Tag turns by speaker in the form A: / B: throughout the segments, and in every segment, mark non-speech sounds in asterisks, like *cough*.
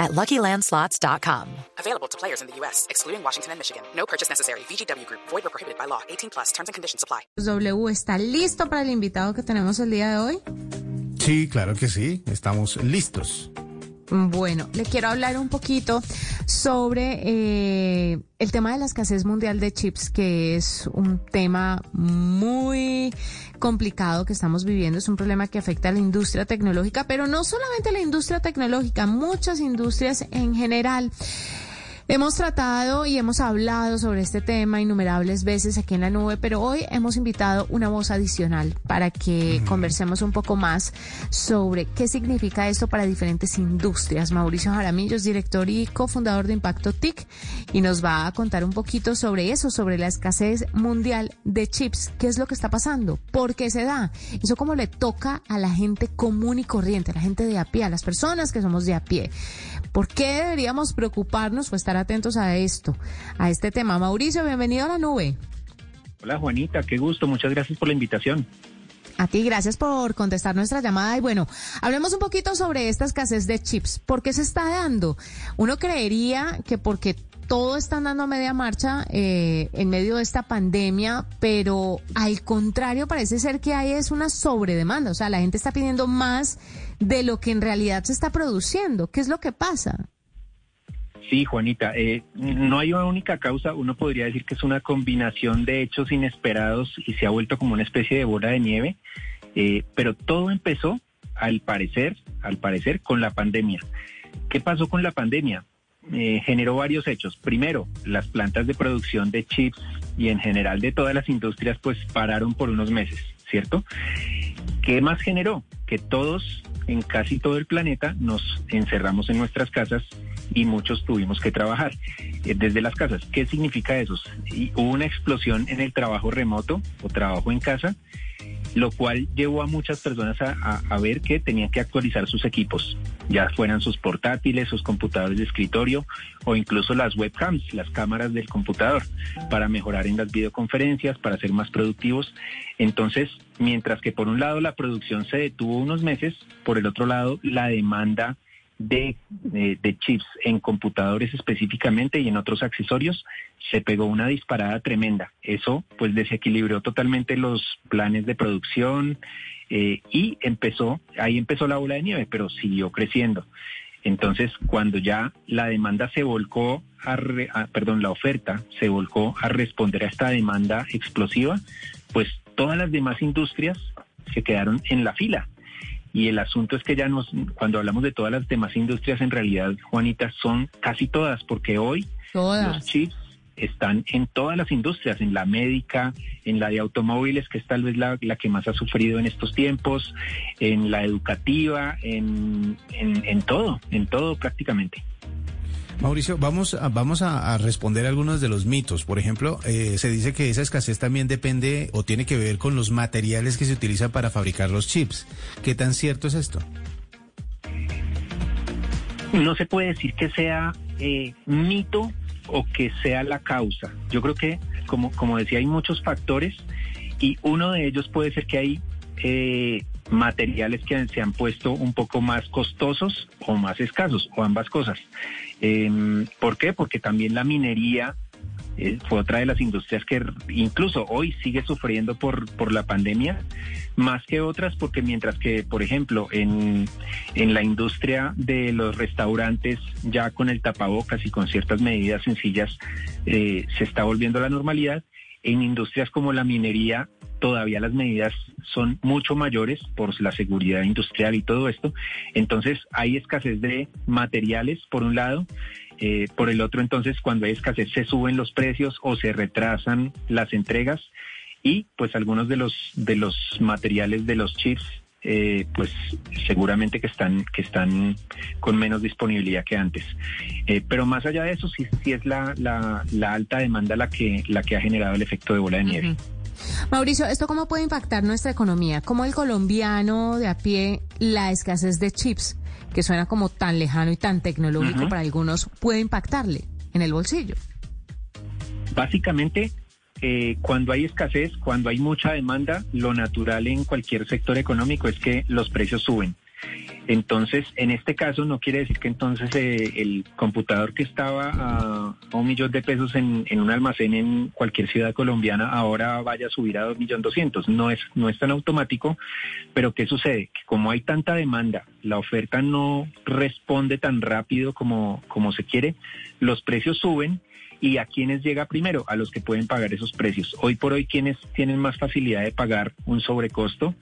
A: at LuckyLandSlots.com.
B: Available to players in the U.S., excluding Washington and Michigan. No purchase necessary. VGW Group. Void or prohibited by law. 18 plus. Terms and conditions apply.
C: W, ¿está listo para el invitado que tenemos el día de hoy?
D: Sí, claro que sí. Estamos listos.
C: Bueno, le quiero hablar un poquito sobre eh, el tema de la escasez mundial de chips, que es un tema muy complicado que estamos viviendo. Es un problema que afecta a la industria tecnológica, pero no solamente a la industria tecnológica, muchas industrias en general. Hemos tratado y hemos hablado sobre este tema innumerables veces aquí en la nube, pero hoy hemos invitado una voz adicional para que conversemos un poco más sobre qué significa esto para diferentes industrias. Mauricio Jaramillo es director y cofundador de Impacto TIC y nos va a contar un poquito sobre eso, sobre la escasez mundial de chips. ¿Qué es lo que está pasando? ¿Por qué se da? Eso como le toca a la gente común y corriente, a la gente de a pie, a las personas que somos de a pie. ¿Por qué deberíamos preocuparnos o estar atentos a esto, a este tema? Mauricio, bienvenido a la nube.
E: Hola Juanita, qué gusto, muchas gracias por la invitación.
C: A ti, gracias por contestar nuestra llamada. Y bueno, hablemos un poquito sobre esta escasez de chips. ¿Por qué se está dando? Uno creería que porque todo está andando a media marcha eh, en medio de esta pandemia, pero al contrario parece ser que hay es una sobredemanda, o sea, la gente está pidiendo más de lo que en realidad se está produciendo. ¿Qué es lo que pasa?
E: Sí, Juanita, eh, no hay una única causa, uno podría decir que es una combinación de hechos inesperados y se ha vuelto como una especie de bola de nieve, eh, pero todo empezó, al parecer, al parecer, con la pandemia. ¿Qué pasó con la pandemia? Eh, generó varios hechos. Primero, las plantas de producción de chips y en general de todas las industrias pues pararon por unos meses, ¿cierto? ¿Qué más generó? Que todos en casi todo el planeta nos encerramos en nuestras casas y muchos tuvimos que trabajar eh, desde las casas. ¿Qué significa eso? Y hubo una explosión en el trabajo remoto o trabajo en casa lo cual llevó a muchas personas a, ver que tenían que actualizar sus equipos, ya fueran sus portátiles, sus computadores de escritorio o incluso las webcams, las cámaras del computador, para mejorar en las videoconferencias, para ser más productivos. Entonces, mientras que por un lado la producción se detuvo unos meses, por el otro lado la demanda de, de, chips en computadores específicamente y en otros accesorios, se pegó una disparada tremenda. Eso pues desequilibró totalmente los planes de producción eh, y empezó, ahí empezó la bola de nieve, pero siguió creciendo. Entonces, cuando ya la demanda se volcó, a, a perdón, la oferta se volcó a responder a esta demanda explosiva, pues todas las demás industrias se quedaron en la fila y el asunto es que ya nos, cuando hablamos de todas las demás industrias, en realidad, Juanita, son casi todas, porque hoy los chips están en todas las industrias, en la médica, en la de automóviles, que es tal vez la, la que más ha sufrido en estos tiempos, en la educativa, en, en, en todo, en todo prácticamente.
D: Mauricio, vamos a, vamos a, responder algunos de los mitos. Por ejemplo, eh, se dice que esa escasez también depende o tiene que ver con los materiales que se utilizan para fabricar los chips. ¿Qué tan cierto es esto?
E: No se puede decir que sea eh, mito o que sea la causa. Yo creo que, como, como decía, hay muchos factores y uno de ellos puede ser que hay eh, materiales que se han puesto un poco más costosos o más escasos, o ambas cosas. Eh, ¿Por qué? Porque también la minería eh, fue otra de las industrias que incluso hoy sigue sufriendo por, por la pandemia, más que otras, porque mientras que, por ejemplo, en, en la industria de los restaurantes, ya con el tapabocas y con ciertas medidas sencillas, eh, se está volviendo a la normalidad, en industrias como la minería todavía las medidas son mucho mayores por la seguridad industrial y todo esto. Entonces hay escasez de materiales por un lado. Eh, por el otro, entonces, cuando hay escasez se suben los precios o se retrasan las entregas y pues algunos de los de los materiales de los chips eh, pues seguramente que están que están con menos disponibilidad que antes. Eh, pero más allá de eso, sí, sí es la, la, la, alta demanda la que la que ha generado el efecto de bola de nieve.
C: Mauricio, ¿esto cómo puede impactar nuestra economía? ¿Cómo el colombiano de a pie, la escasez de chips, que suena como tan lejano y tan tecnológico para algunos, puede impactarle en el bolsillo?
E: Básicamente, eh, cuando hay escasez, cuando hay mucha demanda, lo natural en cualquier sector económico es que los precios suben. Entonces, en este caso no quiere decir que entonces eh, el computador que estaba a, un millón de pesos en, un almacén en cualquier ciudad colombiana ahora vaya a subir a dos millones doscientos. No es, no es tan automático, pero ¿qué sucede? Que como hay tanta demanda, la oferta no responde tan rápido como, como se quiere, los precios suben y a quienes llega primero, a los que pueden pagar esos precios. Hoy por hoy, quienes tienen más facilidad de pagar un sobrecosto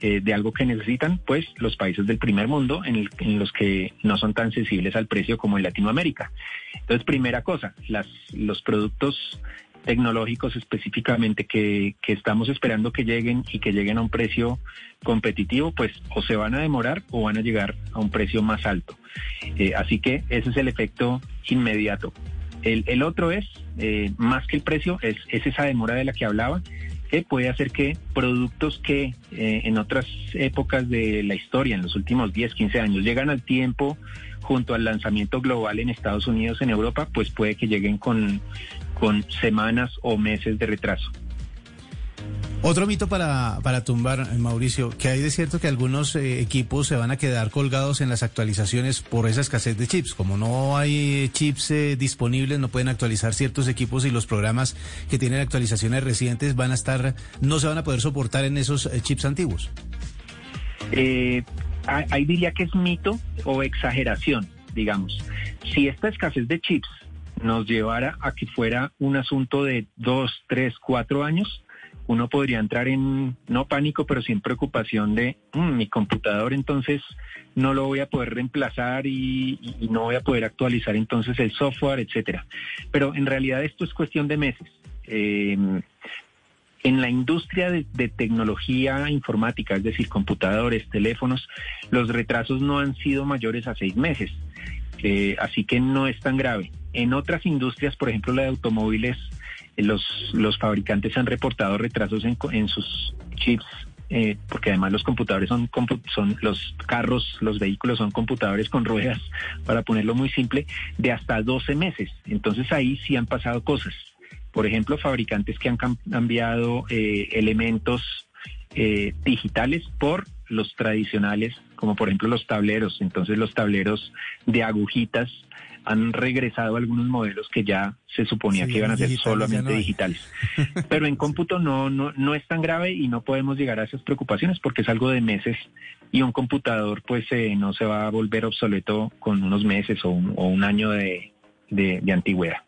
E: eh, de algo que necesitan, pues los países del primer mundo en, los que no son tan sensibles al precio como en Latinoamérica. Entonces, primera cosa, las, los productos tecnológicos específicamente que, que, estamos esperando que lleguen y que lleguen a un precio competitivo, pues o se van a demorar o van a llegar a un precio más alto. Eh, así que ese es el efecto inmediato. El, el otro es, eh, más que el precio, es, es esa demora de la que hablaba que puede hacer que productos que eh, en otras épocas de la historia, en los últimos 10, 15 años, llegan al tiempo junto al lanzamiento global en Estados Unidos, en Europa, pues puede que lleguen con semanas o meses de retraso.
D: Otro mito para, para tumbar, Mauricio, que hay de cierto que algunos eh, equipos se van a quedar colgados en las actualizaciones por esa escasez de chips. Como no hay chips eh, disponibles, no pueden actualizar ciertos equipos y los programas que tienen actualizaciones recientes van a estar, no se van a poder soportar en esos eh, chips antiguos.
E: ahí diría que es mito o exageración, digamos. Si esta escasez de chips nos llevara a que fuera un asunto de dos, tres, cuatro años, uno podría entrar en, no pánico, pero sin preocupación de mm, mi computador, entonces no lo voy a poder reemplazar y, no voy a poder actualizar entonces el software, etcétera. Pero en realidad esto es cuestión de meses. Em, en la industria de, tecnología informática, es decir, computadores, teléfonos, los retrasos no han sido mayores a seis meses, eh, así que no es tan grave. En otras industrias, por ejemplo la de automóviles, los, los fabricantes han reportado retrasos en, en sus chips eh, porque además los computadores son, son los carros, los vehículos son computadores con ruedas, *laughs* para ponerlo muy simple, de hasta 12 meses. Entonces ahí sí han pasado cosas. Por ejemplo, fabricantes que han cambiado eh, elementos eh, digitales por los tradicionales, como por ejemplo los tableros. Entonces los tableros de agujitas han regresado algunos modelos que ya se suponía que iban a ser solamente digitales. *laughs* Pero en cómputo no, no, no es tan grave y no podemos llegar a esas preocupaciones porque es algo de meses y un computador pues eh, no se va a volver obsoleto con unos meses o un, año de, de, de antigüedad.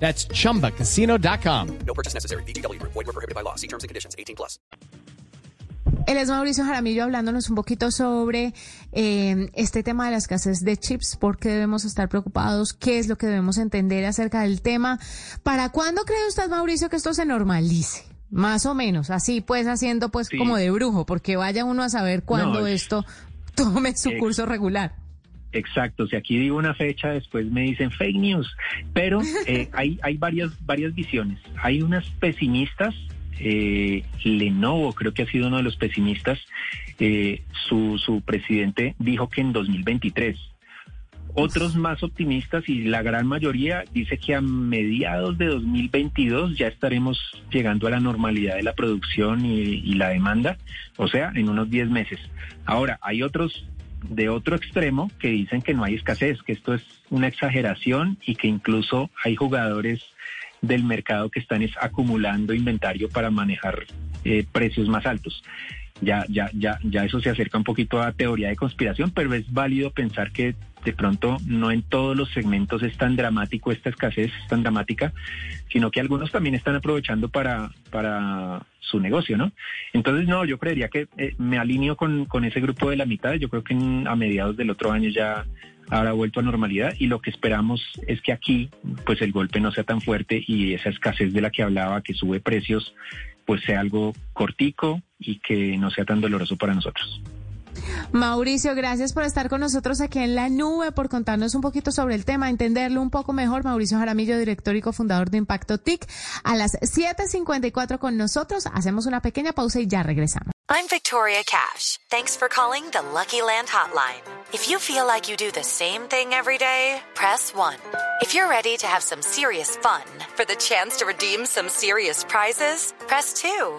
F: That's chumbacasino.com. No purchase necessary. Void were prohibited by law. See terms and conditions 18 plus.
C: Él es Mauricio Jaramillo hablándonos un poquito sobre eh, este tema de la escasez de chips, por qué debemos estar preocupados, qué es lo que debemos entender acerca del tema. ¿Para cuándo cree usted, Mauricio, que esto se normalice? Más o menos, así pues haciendo pues como de brujo, porque vaya uno a saber cuándo esto tome su curso regular.
E: Exacto, si aquí digo una fecha, después me dicen fake news, pero *laughs* eh, hay, hay varias, varias visiones. Hay unas pesimistas, eh, Lenovo creo que ha sido uno de los pesimistas, eh, su, su presidente dijo que en 2023. Otros más optimistas y la gran mayoría dice que a mediados de 2022 ya estaremos llegando a la normalidad de la producción y, y la demanda, o sea, en unos 10 meses. Ahora, hay otros de otro extremo que dicen que no hay escasez, que esto es una exageración y que incluso hay jugadores del mercado que están acumulando inventario para manejar eh, precios más altos. ya, ya, ya, ya eso se acerca un poquito a teoría de conspiración, pero es válido pensar que de pronto no en todos los segmentos es tan dramático esta escasez, es tan dramática, sino que algunos también están aprovechando para, para su negocio, ¿no? Entonces, no, yo creería que eh, me alineo con, con ese grupo de la mitad, yo creo que a mediados del otro año ya habrá vuelto a normalidad y lo que esperamos es que aquí pues el golpe no sea tan fuerte y esa escasez de la que hablaba que sube precios pues sea algo cortico y que no sea tan doloroso para nosotros.
C: Mauricio, gracias por estar con nosotros aquí en la nube, por contarnos un poquito sobre el tema, entenderlo un poco mejor. Mauricio Jaramillo, director y cofundador de Impacto TIC. A las 7.54 con nosotros, hacemos una pequeña pausa y ya regresamos.
A: I'm Victoria Cash. Thanks for calling the Lucky Land Hotline. If you feel like you do the same thing every day, press 1. If you're ready to have some serious fun for the chance to redeem some serious prizes, press 2.